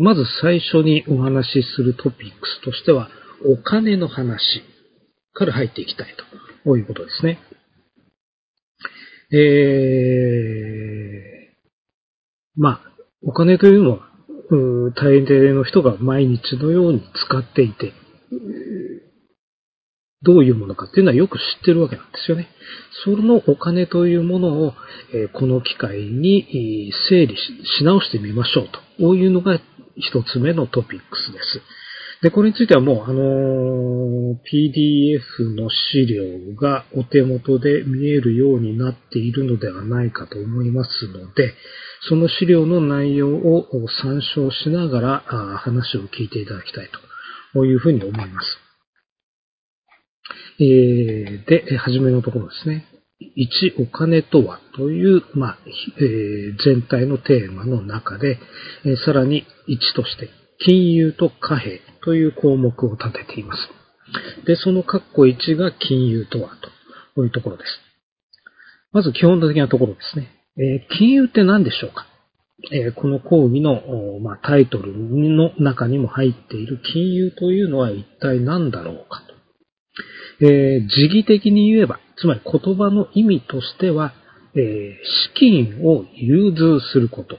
まず最初にお話しするトピックスとしては、お金の話から入っていきたいということですね。えー、まあ、お金というのは、大抵の人が毎日のように使っていて、どういうものかっていうのはよく知ってるわけなんですよね。そのお金というものを、えこの機会に整理し直してみましょうと。こういうのが一つ目のトピックスです。で、これについてはもう、あの PDF の資料がお手元で見えるようになっているのではないかと思いますので、その資料の内容を参照しながら話を聞いていただきたいというふうに思います。えー、で、はじめのところですね。1、お金とはという、まあえー、全体のテーマの中で、えー、さらに1として、金融と貨幣という項目を立てています。で、その括弧1が金融とはというところです。まず基本的なところですね。えー、金融って何でしょうか？え、この講義の、まあ、タイトルの中にも入っている金融というのは一体何だろうか？えー、時義的に言えば、つまり言葉の意味としては、えー、資金を融通すること。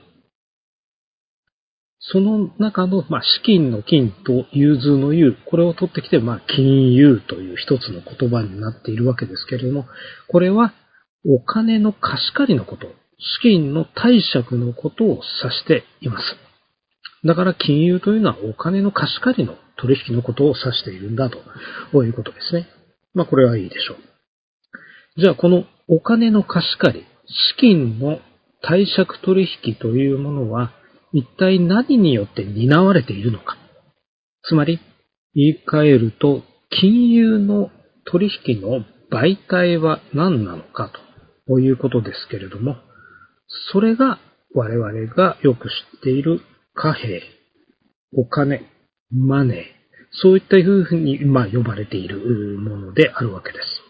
その中の、まあ、資金の金と融通の融、これを取ってきて、まあ、金融という一つの言葉になっているわけですけれども、これはお金の貸し借りのこと、資金の貸借のことを指しています。だから金融というのはお金の貸し借りの取引のことを指しているんだということですね。まあこれはいいでしょう。じゃあこのお金の貸し借り、資金の貸借取引というものは一体何によって担われているのか。つまり、言い換えると、金融の取引の媒体は何なのかということですけれども、それが我々がよく知っている貨幣、お金、マネー、そういったふうに、まあ、呼ばれているものであるわけです。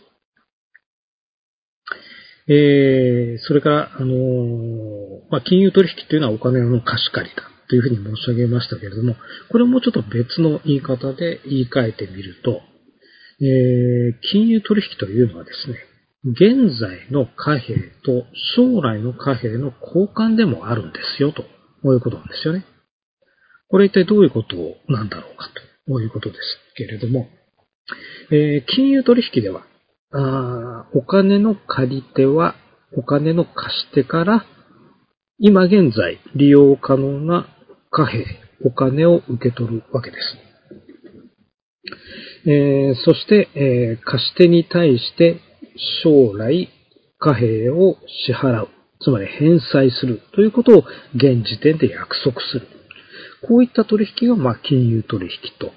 えー、それから、あのー、まあ、金融取引というのはお金の貸し借りだというふうに申し上げましたけれども、これもちょっと別の言い方で言い換えてみると、えー、金融取引というのはですね、現在の貨幣と将来の貨幣の交換でもあるんですよ、ということなんですよね。これ一体どういうことなんだろうか、ということですけれども、えー、金融取引では、あお金の借り手はお金の貸し手から今現在利用可能な貨幣、お金を受け取るわけです。えー、そして、えー、貸し手に対して将来貨幣を支払う、つまり返済するということを現時点で約束する。こういった取引が、まあ、金融取引と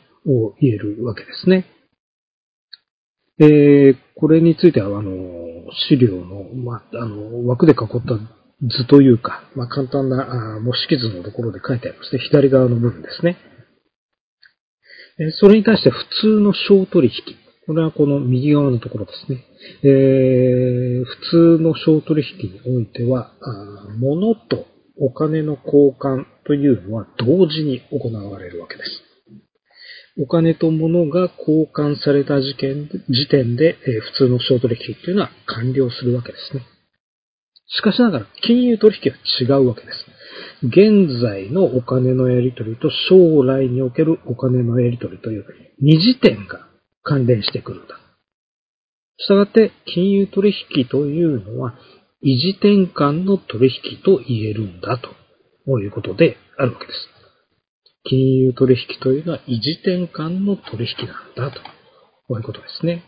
言えるわけですね。えー、これについては、あの、資料の、まあ、あの、枠で囲った図というか、まあ、簡単な模式図のところで書いてありますね。左側の部分ですね。えそれに対して普通の小取引。これはこの右側のところですね。えー、普通の小取引においては、物とお金の交換というのは同時に行われるわけです。お金と物が交換された時点時点で、え、普通の小取引というのは完了するわけですね。しかしながら、金融取引は違うわけです。現在のお金のやり取りと将来におけるお金のやり取りという二次点が関連してくるんだ。したがって、金融取引というのは、維持転換の取引と言えるんだということであるわけです。金融取引というのは維持転換の取引なんだと。こういうことですね。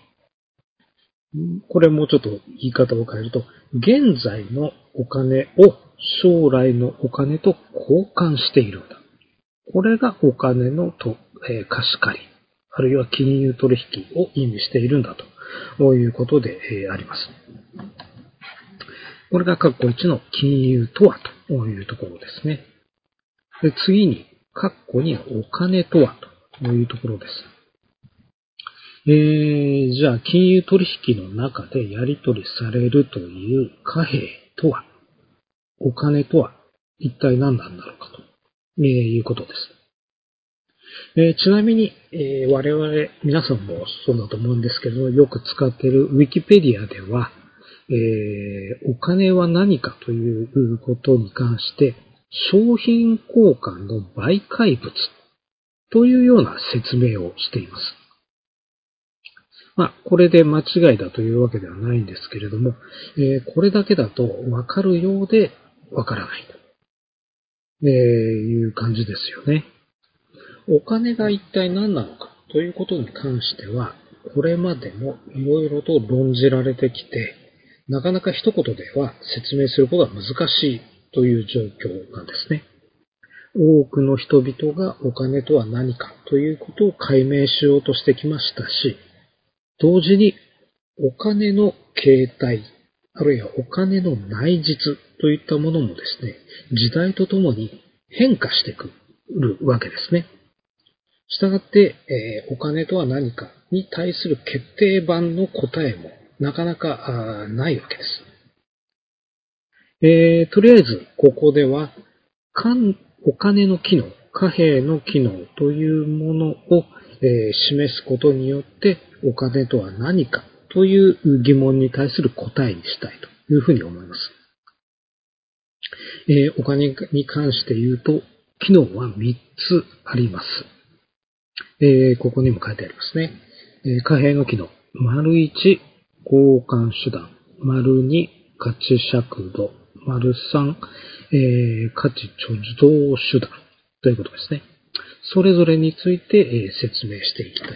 これもうちょっと言い方を変えると、現在のお金を将来のお金と交換しているんだ。これがお金のと、えー、貸し借り、あるいは金融取引を意味しているんだということで、えー、あります。これが括弧1の金融とはというところですね。で次に、括弧にお金とはというところです。えー、じゃあ、金融取引の中でやり取りされるという貨幣とは、お金とは一体何なんだろうかと、いうことです。えー、ちなみに、えー、我々、皆さんもそうだと思うんですけど、よく使っているウィキペディアでは、えー、お金は何かということに関して、商品交換の媒介物というような説明をしています。まあ、これで間違いだというわけではないんですけれども、えー、これだけだとわかるようでわからないと、えー、いう感じですよね。お金が一体何なのかということに関しては、これまでもいろいろと論じられてきて、なかなか一言では説明することが難しいという状況なんですね。多くの人々がお金とは何かということを解明しようとしてきましたし、同時にお金の形態、あるいはお金の内実といったものもですね、時代とともに変化してくるわけですね。したがって、えー、お金とは何かに対する決定版の答えもなかなかないわけです。えー、とりあえず、ここでは、お金の機能、貨幣の機能というものを、えー、示すことによって、お金とは何かという疑問に対する答えにしたいというふうに思います。えー、お金に関して言うと、機能は3つあります。えー、ここにも書いてありますね。え貨幣の機能。丸1、交換手段。丸2、価値尺度。丸3、えー、価値貯蔵手段。ということですね。それぞれについて、えー、説明していきたい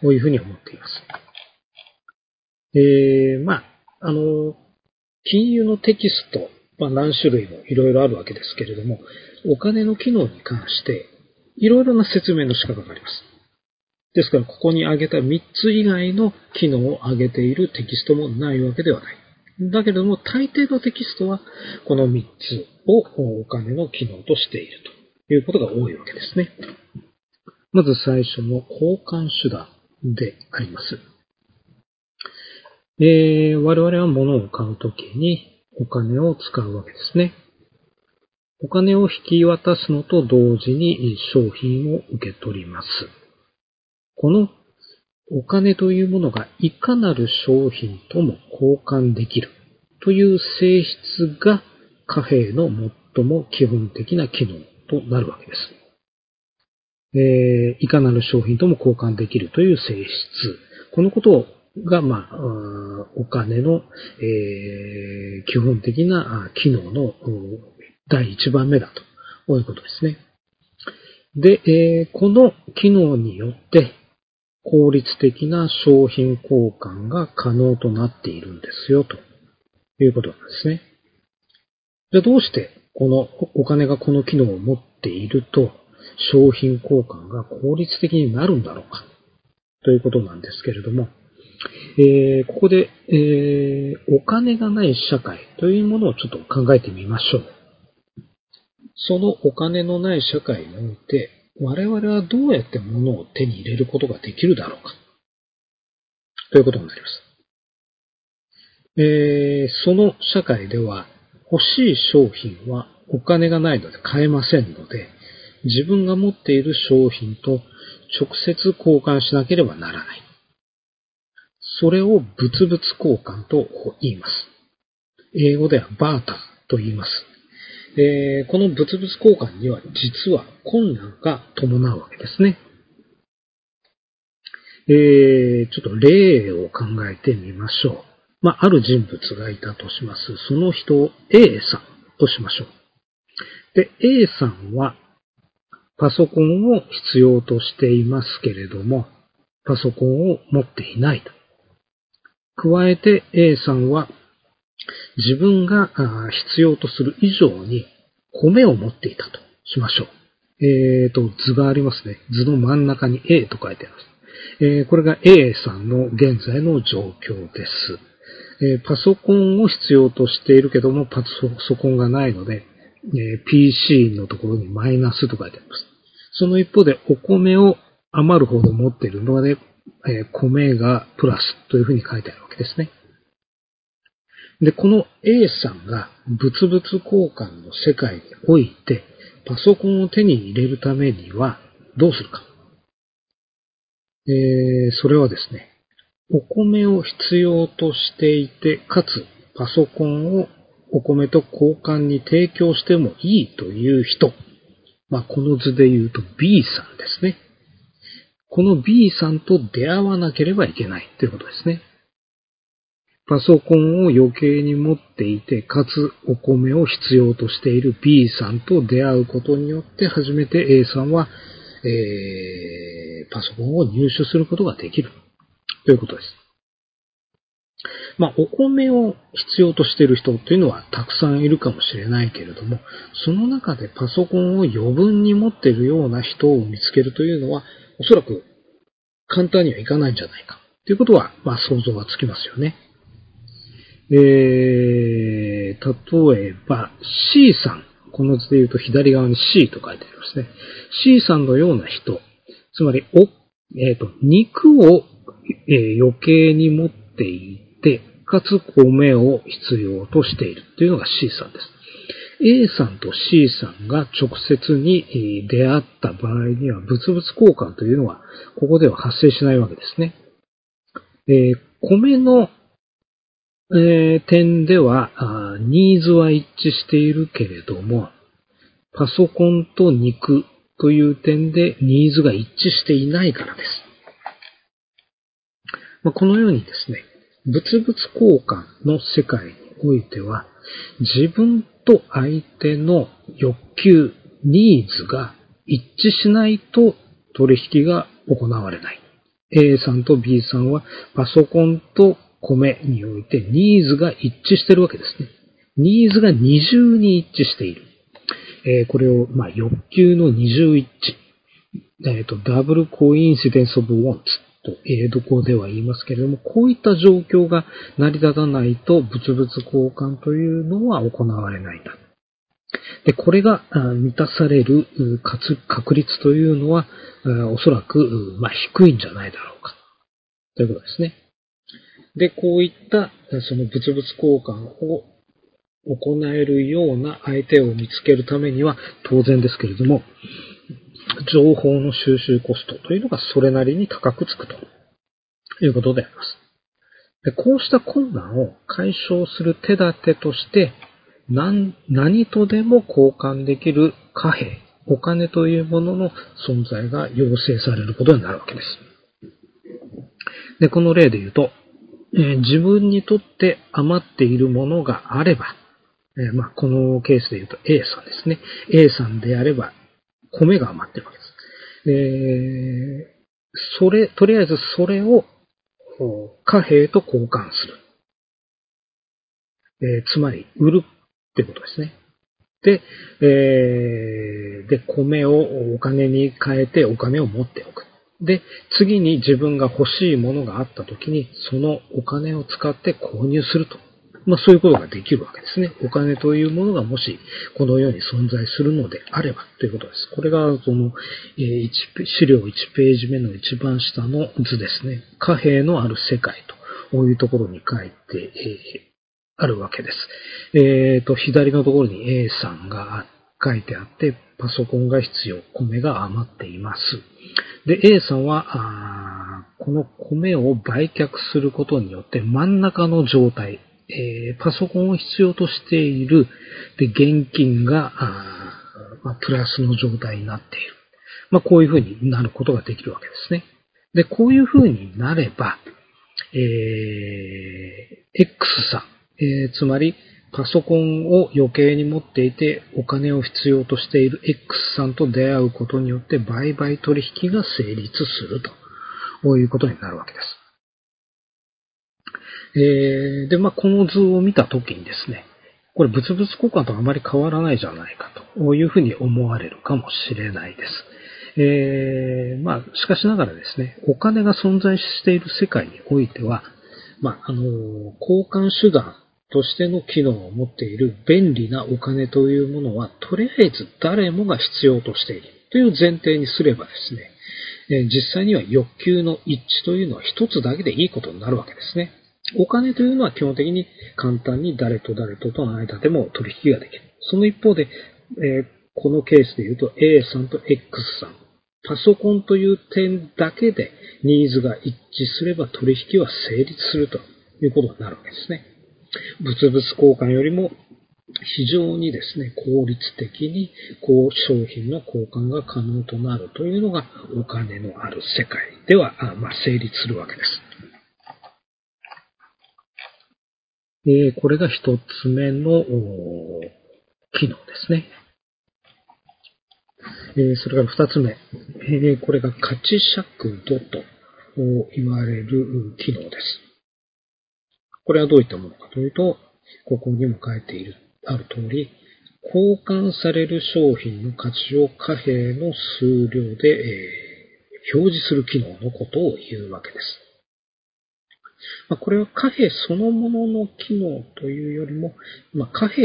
というふうに思っています。えー、まあ、あの、金融のテキスト、まあ、何種類もいろいろあるわけですけれども、お金の機能に関して、いろいろな説明の仕方があります。ですから、ここに挙げた3つ以外の機能を挙げているテキストもないわけではない。だけれども、大抵のテキストは、この3つをお金の機能としているということが多いわけですね。まず最初の交換手段であります。えー、我々は物を買うときにお金を使うわけですね。お金を引き渡すのと同時に商品を受け取ります。このお金というものがいかなる商品とも交換できるという性質が貨幣の最も基本的な機能となるわけです。えー、いかなる商品とも交換できるという性質。このことが、まあ、お金の、えー、基本的な機能の第一番目だということですね。で、えー、この機能によって効率的な商品交換が可能となっているんですよ、ということなんですね。じゃあどうしてこのお金がこの機能を持っていると商品交換が効率的になるんだろうかということなんですけれども、えー、ここで、えー、お金がない社会というものをちょっと考えてみましょう。そのお金のない社会において、我々はどうやって物を手に入れることができるだろうか。ということになります。えー、その社会では欲しい商品はお金がないので買えませんので、自分が持っている商品と直接交換しなければならない。それを物々交換と言います。英語ではバーターと言います。えー、この物々交換には実は困難が伴うわけですね。えー、ちょっと例を考えてみましょう。まあ、ある人物がいたとします。その人を A さんとしましょう。で、A さんはパソコンを必要としていますけれども、パソコンを持っていないと。加えて A さんは自分が必要とする以上に米を持っていたとしましょう。えっ、ー、と、図がありますね。図の真ん中に A と書いてあります。えー、これが A さんの現在の状況です。えー、パソコンを必要としているけども、パソコンがないので、え PC のところにマイナスと書いてあります。その一方で、お米を余るほど持っているので、え米がプラスというふうに書いてあるわけですね。で、この A さんが物々交換の世界において、パソコンを手に入れるためにはどうするかえー、それはですね、お米を必要としていて、かつパソコンをお米と交換に提供してもいいという人。まあ、この図で言うと B さんですね。この B さんと出会わなければいけないということですね。パソコンを余計に持っていて、かつお米を必要としている B さんと出会うことによって初めて A さんは、えー、パソコンを入手することができるということです。まあ、お米を必要としている人というのはたくさんいるかもしれないけれども、その中でパソコンを余分に持っているような人を見つけるというのは、おそらく簡単にはいかないんじゃないか。ということは、まあ想像がつきますよね。えー、例えば C さん。この図で言うと左側に C と書いてありますね。C さんのような人。つまり、お、えっ、ー、と、肉を、えー、余計に持っていて、かつ米を必要としているというのが C さんです。A さんと C さんが直接に出会った場合には、物々交換というのは、ここでは発生しないわけですね。えー、米のえー、点ではニーズは一致しているけれども、パソコンと肉という点でニーズが一致していないからです。まあ、このようにですね、物々交換の世界においては、自分と相手の欲求、ニーズが一致しないと取引が行われない。A さんと B さんはパソコンと米においてニーズが一致してるわけですね。ニーズが二重に一致している。えー、これを、ま、欲求の二重一致。えっ、ー、と、ダブルコインシデンスオブウォンツと英語では言いますけれども、こういった状況が成り立たないと物々交換というのは行われないんだ。で、これが満たされる確率というのは、おそらく、ま、低いんじゃないだろうか。ということですね。で、こういったその物々交換を行えるような相手を見つけるためには当然ですけれども、情報の収集コストというのがそれなりに高くつくということであります。でこうした困難を解消する手立てとして何、何とでも交換できる貨幣、お金というものの存在が要請されることになるわけです。で、この例で言うと、えー、自分にとって余っているものがあれば、えー、まあ、このケースで言うと A さんですね。A さんであれば、米が余ってるわけです。えー、それ、とりあえずそれを貨幣と交換する。えー、つまり、売るってことですね。で、えー、で、米をお金に変えてお金を持っておく。で、次に自分が欲しいものがあった時に、そのお金を使って購入すると。まあそういうことができるわけですね。お金というものがもしこの世に存在するのであればということです。これがその、えー、資料1ページ目の一番下の図ですね。貨幣のある世界というところに書いて、えー、あるわけです。えっ、ー、と、左のところに A さんが書いてあって、パソコンが必要、米が余っています。で、A さんは、この米を売却することによって真ん中の状態、えー、パソコンを必要としている、で、現金が、まあ、プラスの状態になっている。まあ、こういうふうになることができるわけですね。で、こういうふうになれば、えー、X さん、えー、つまり、パソコンを余計に持っていてお金を必要としている X さんと出会うことによって売買取引が成立すると。こういうことになるわけです。えー、で、まあ、この図を見たときにですね、これ物々交換とあまり変わらないじゃないかというふうに思われるかもしれないです。えー、まあ、しかしながらですね、お金が存在している世界においては、まあ、あの、交換手段としての機能を持っている便利なお金というものは、とりあえず誰もが必要としているという前提にすればですね、実際には欲求の一致というのは一つだけでいいことになるわけですね。お金というのは基本的に簡単に誰と誰ととの間でも取引ができる。その一方で、えー、このケースで言うと A さんと X さんパソコンという点だけでニーズが一致すれば取引は成立するということになるわけですね。物々交換よりも非常にですね、効率的にこう商品の交換が可能となるというのがお金のある世界では、まあ、成立するわけです。えー、これが一つ目の機能ですね。えー、それから二つ目、えー、これが価値尺度と言われる機能です。これはどういったものかというと、ここにも書いている、ある通り、交換される商品の価値を貨幣の数量で、えー、表示する機能のことを言うわけです。まあ、これは貨幣そのものの機能というよりも、まあ、貨幣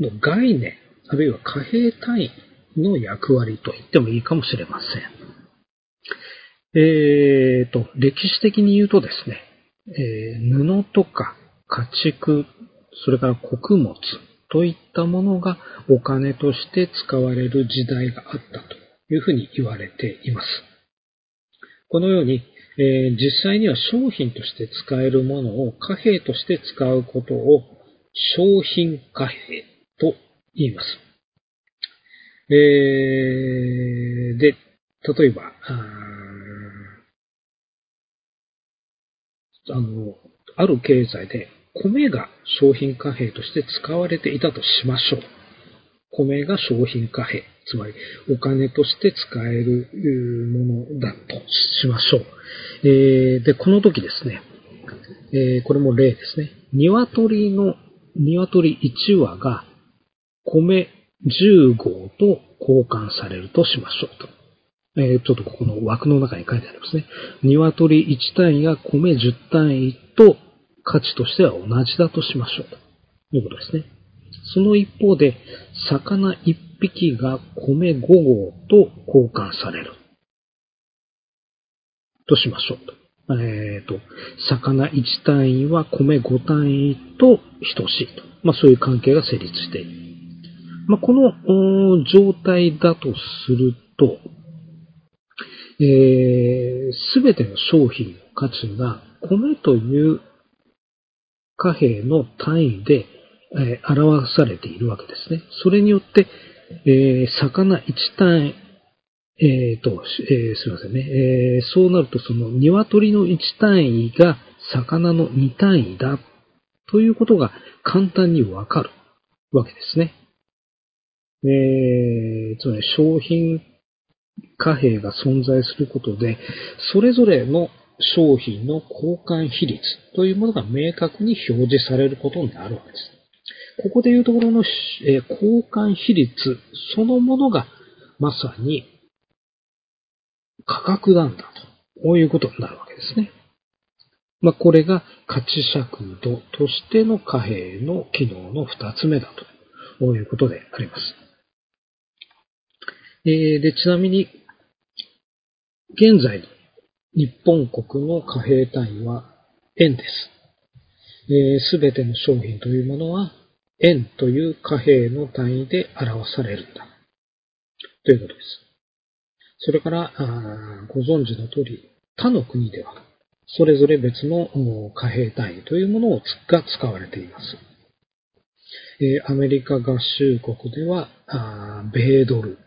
の概念、あるいは貨幣単位の役割と言ってもいいかもしれません。えーと、歴史的に言うとですね、えー、布とか家畜、それから穀物といったものがお金として使われる時代があったというふうに言われています。このように、えー、実際には商品として使えるものを貨幣として使うことを商品貨幣と言います。えー、で、例えば、あの、ある経済で米が商品貨幣として使われていたとしましょう。米が商品貨幣、つまりお金として使えるものだとしましょう。えー、で、この時ですね、えー、これも例ですね。鶏の、鶏1羽が米10号と交換されるとしましょうと。えー、ちょっとここの枠の中に書いてありますね。鶏1単位が米10単位と価値としては同じだとしましょうということですね。その一方で、魚1匹が米5号と交換される。としましょう。えっ、ー、と、魚1単位は米5単位と等しいと。まあそういう関係が成立している。まあ、この状態だとすると、えー、べ、ての商品の価値が米という貨幣の単位で、えー、表されているわけですね。それによって、えー、魚1単位、え、ー、と、えー、すいませんね、えー。そうなると、その鶏の1単位が魚の2単位だということが簡単にわかるわけですね。えー、つまり商品貨幣が存在することで、それぞれの商品の交換比率というものが明確に表示されることになるわけです。ここでいうところの、え交換比率そのものがまさに価格なんだと、こういうことになるわけですね。まあ、これが価値尺度としての貨幣の機能の二つ目だということであります。えー、で、ちなみに、現在の日本国の貨幣単位は円です。す、え、べ、ての商品というものは円という貨幣の単位で表されるんだ。ということです。それから、ご存知の通り、他の国では、それぞれ別の貨幣単位というものが使われています。えアメリカ合衆国では、米ドル。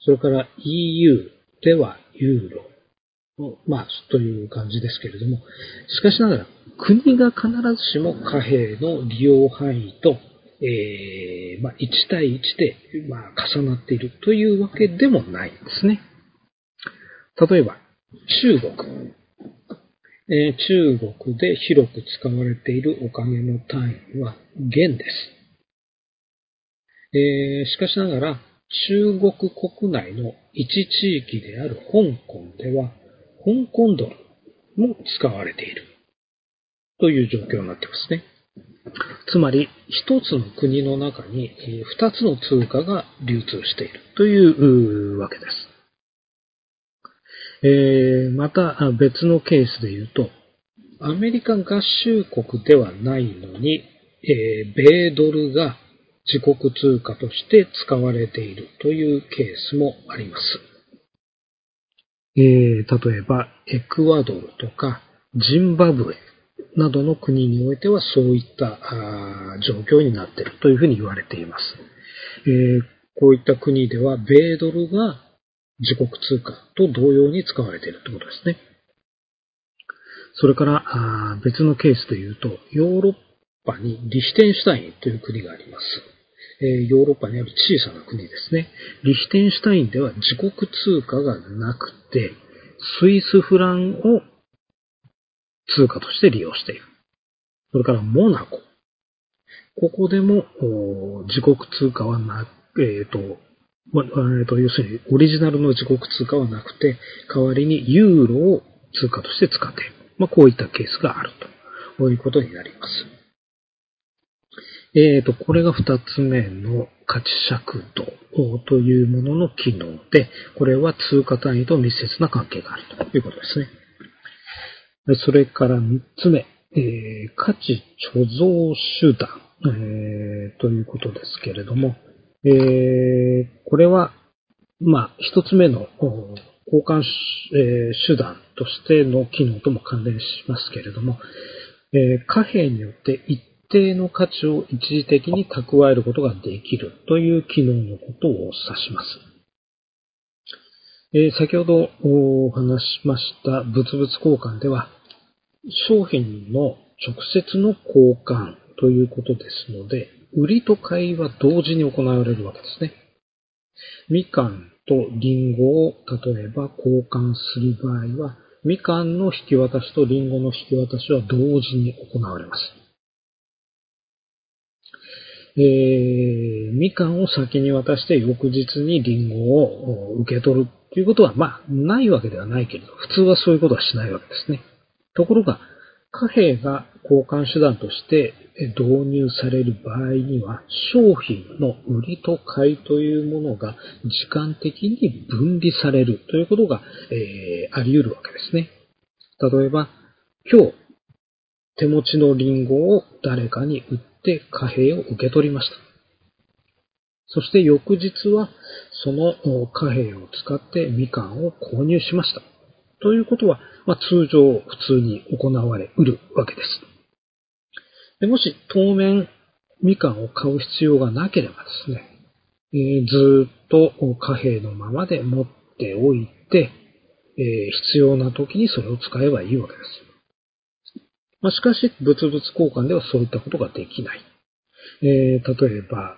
それから EU ではユーロ。まあ、という感じですけれども、しかしながら、国が必ずしも貨幣の利用範囲と、えー、まあ、1対1で、まあ、重なっているというわけでもないんですね。例えば、中国。えー、中国で広く使われているお金の単位は元です。えー、しかしながら、中国国内の一地域である香港では、香港ドルも使われているという状況になってますね。つまり、一つの国の中に二つの通貨が流通しているというわけです。えー、また別のケースで言うと、アメリカ合衆国ではないのに、えー、米ドルが自国通貨として使われているというケースもあります。えー、例えば、エクアドルとか、ジンバブエなどの国においてはそういった状況になっているというふうに言われています。えー、こういった国では、米ドルが自国通貨と同様に使われているということですね。それからあ別のケースで言うと、ヨーロッパにリヒテンシュタインという国があります。ヨーロッパにある小さな国ですね。リヒテンシュタインでは自国通貨がなくて、スイスフランを通貨として利用している。それからモナコ。ここでも自国通貨はな、えっ、ー、と、まえーと、要するにオリジナルの自国通貨はなくて、代わりにユーロを通貨として使っている。まあ、こういったケースがあると。いうことになります。えっ、ー、と、これが二つ目の価値尺度というものの機能で、これは通貨単位と密接な関係があるということですね。それから三つ目、えー、価値貯蔵手段、えー、ということですけれども、えー、これは、まあ、一つ目の交換、え手段としての機能とも関連しますけれども、え貨幣によって一定の価値を一時的に蓄えることができるという機能のことを指します。え先ほどお話しました物々交換では、商品の直接の交換ということですので、売りと買いは同時に行われるわけですね。みかんとリンゴを例えば交換する場合は、みかんの引き渡しとリンゴの引き渡しは同時に行われます。えー、みかんを先に渡して翌日にリンゴを受け取るということは、まあ、ないわけではないけれど、普通はそういうことはしないわけですね。ところが、貨幣が交換手段として導入される場合には、商品の売りと買いというものが時間的に分離されるということが、えー、あり得るわけですね。例えば、今日、手持ちのリンゴを誰かに売って貨幣を受け取りました。そして翌日は、その貨幣を使ってみかんを購入しました。ということは、まあ、通常普通に行われうるわけです。でもし当面みかんを買う必要がなければですね、えー、ずっと貨幣のままで持っておいて、えー、必要な時にそれを使えばいいわけです。まあ、しかし、物々交換ではそういったことができない。えー、例えば、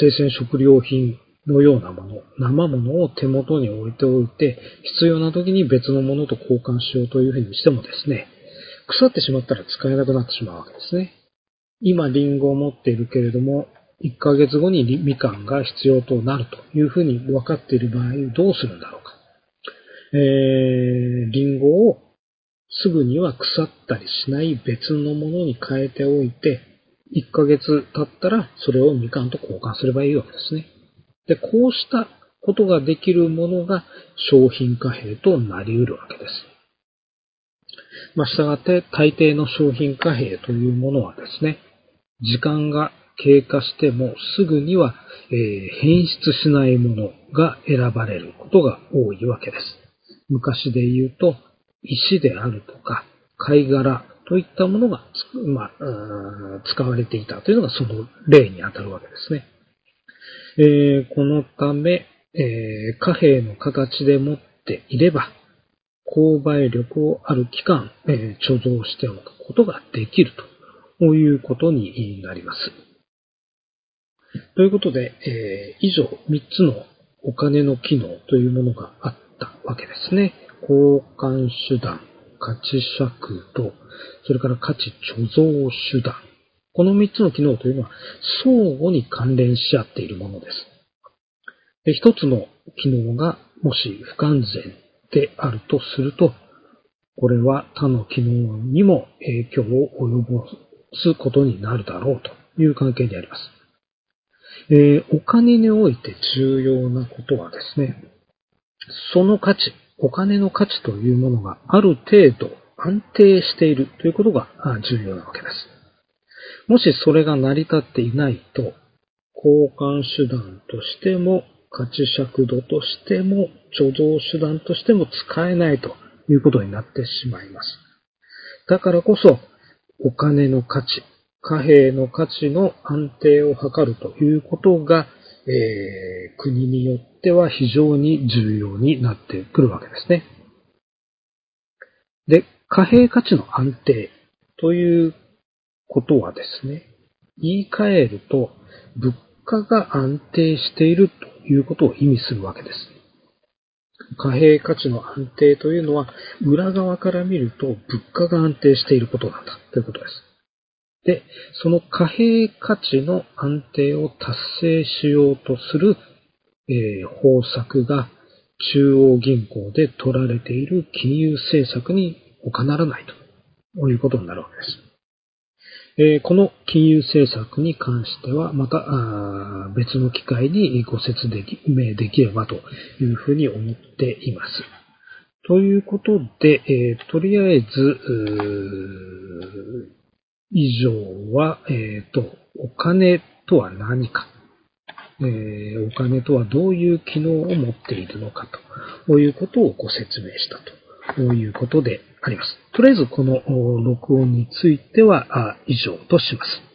生鮮食料品のようなもの、生ものを手元に置いておいて、必要な時に別のものと交換しようというふうにしてもですね、腐ってしまったら使えなくなってしまうわけですね。今、リンゴを持っているけれども、1ヶ月後にみかんが必要となるというふうに分かっている場合、どうするんだろうか。えー、リンゴをすぐには腐ったりしない別のものに変えておいて、1ヶ月経ったらそれをみかんと交換すればいいわけですね。で、こうしたことができるものが商品貨幣となり得るわけです。まあ、したがって大抵の商品貨幣というものはですね、時間が経過してもすぐには、えー、変質しないものが選ばれることが多いわけです。昔で言うと、石であるとか、貝殻といったものが、まあ、使われていたというのがその例にあたるわけですね。えー、このため、えー、貨幣の形で持っていれば、購買力をある期間、えー、貯蔵しておくことができるということになります。ということで、えー、以上3つのお金の機能というものがあったわけですね。交換手段、価値尺度、それから価値貯蔵手段。この3つの機能というのは相互に関連し合っているものです。一つの機能がもし不完全であるとすると、これは他の機能にも影響を及ぼすことになるだろうという関係にあります。えー、お金において重要なことはですね、その価値、お金の価値というものがある程度安定しているということが重要なわけです。もしそれが成り立っていないと、交換手段としても価値尺度としても、貯蔵手段としても使えないということになってしまいます。だからこそ、お金の価値、貨幣の価値の安定を図るということが、えー、国によっては非常に重要になってくるわけですね。で、貨幣価値の安定ということはですね、言い換えると、物価が安定しているということを意味するわけです。貨幣価値の安定というのは、裏側から見ると物価が安定していることなんだということです。で、その貨幣価値の安定を達成しようとする、えー、方策が中央銀行で取られている金融政策に他ならないということになるわけです。えこの金融政策に関しては、また別の機会にご説明できればというふうに思っています。ということで、えとりあえず、以上は、えっ、ー、と、お金とは何か、えー、お金とはどういう機能を持っているのかということをご説明したということであります。とりあえずこの録音については以上とします。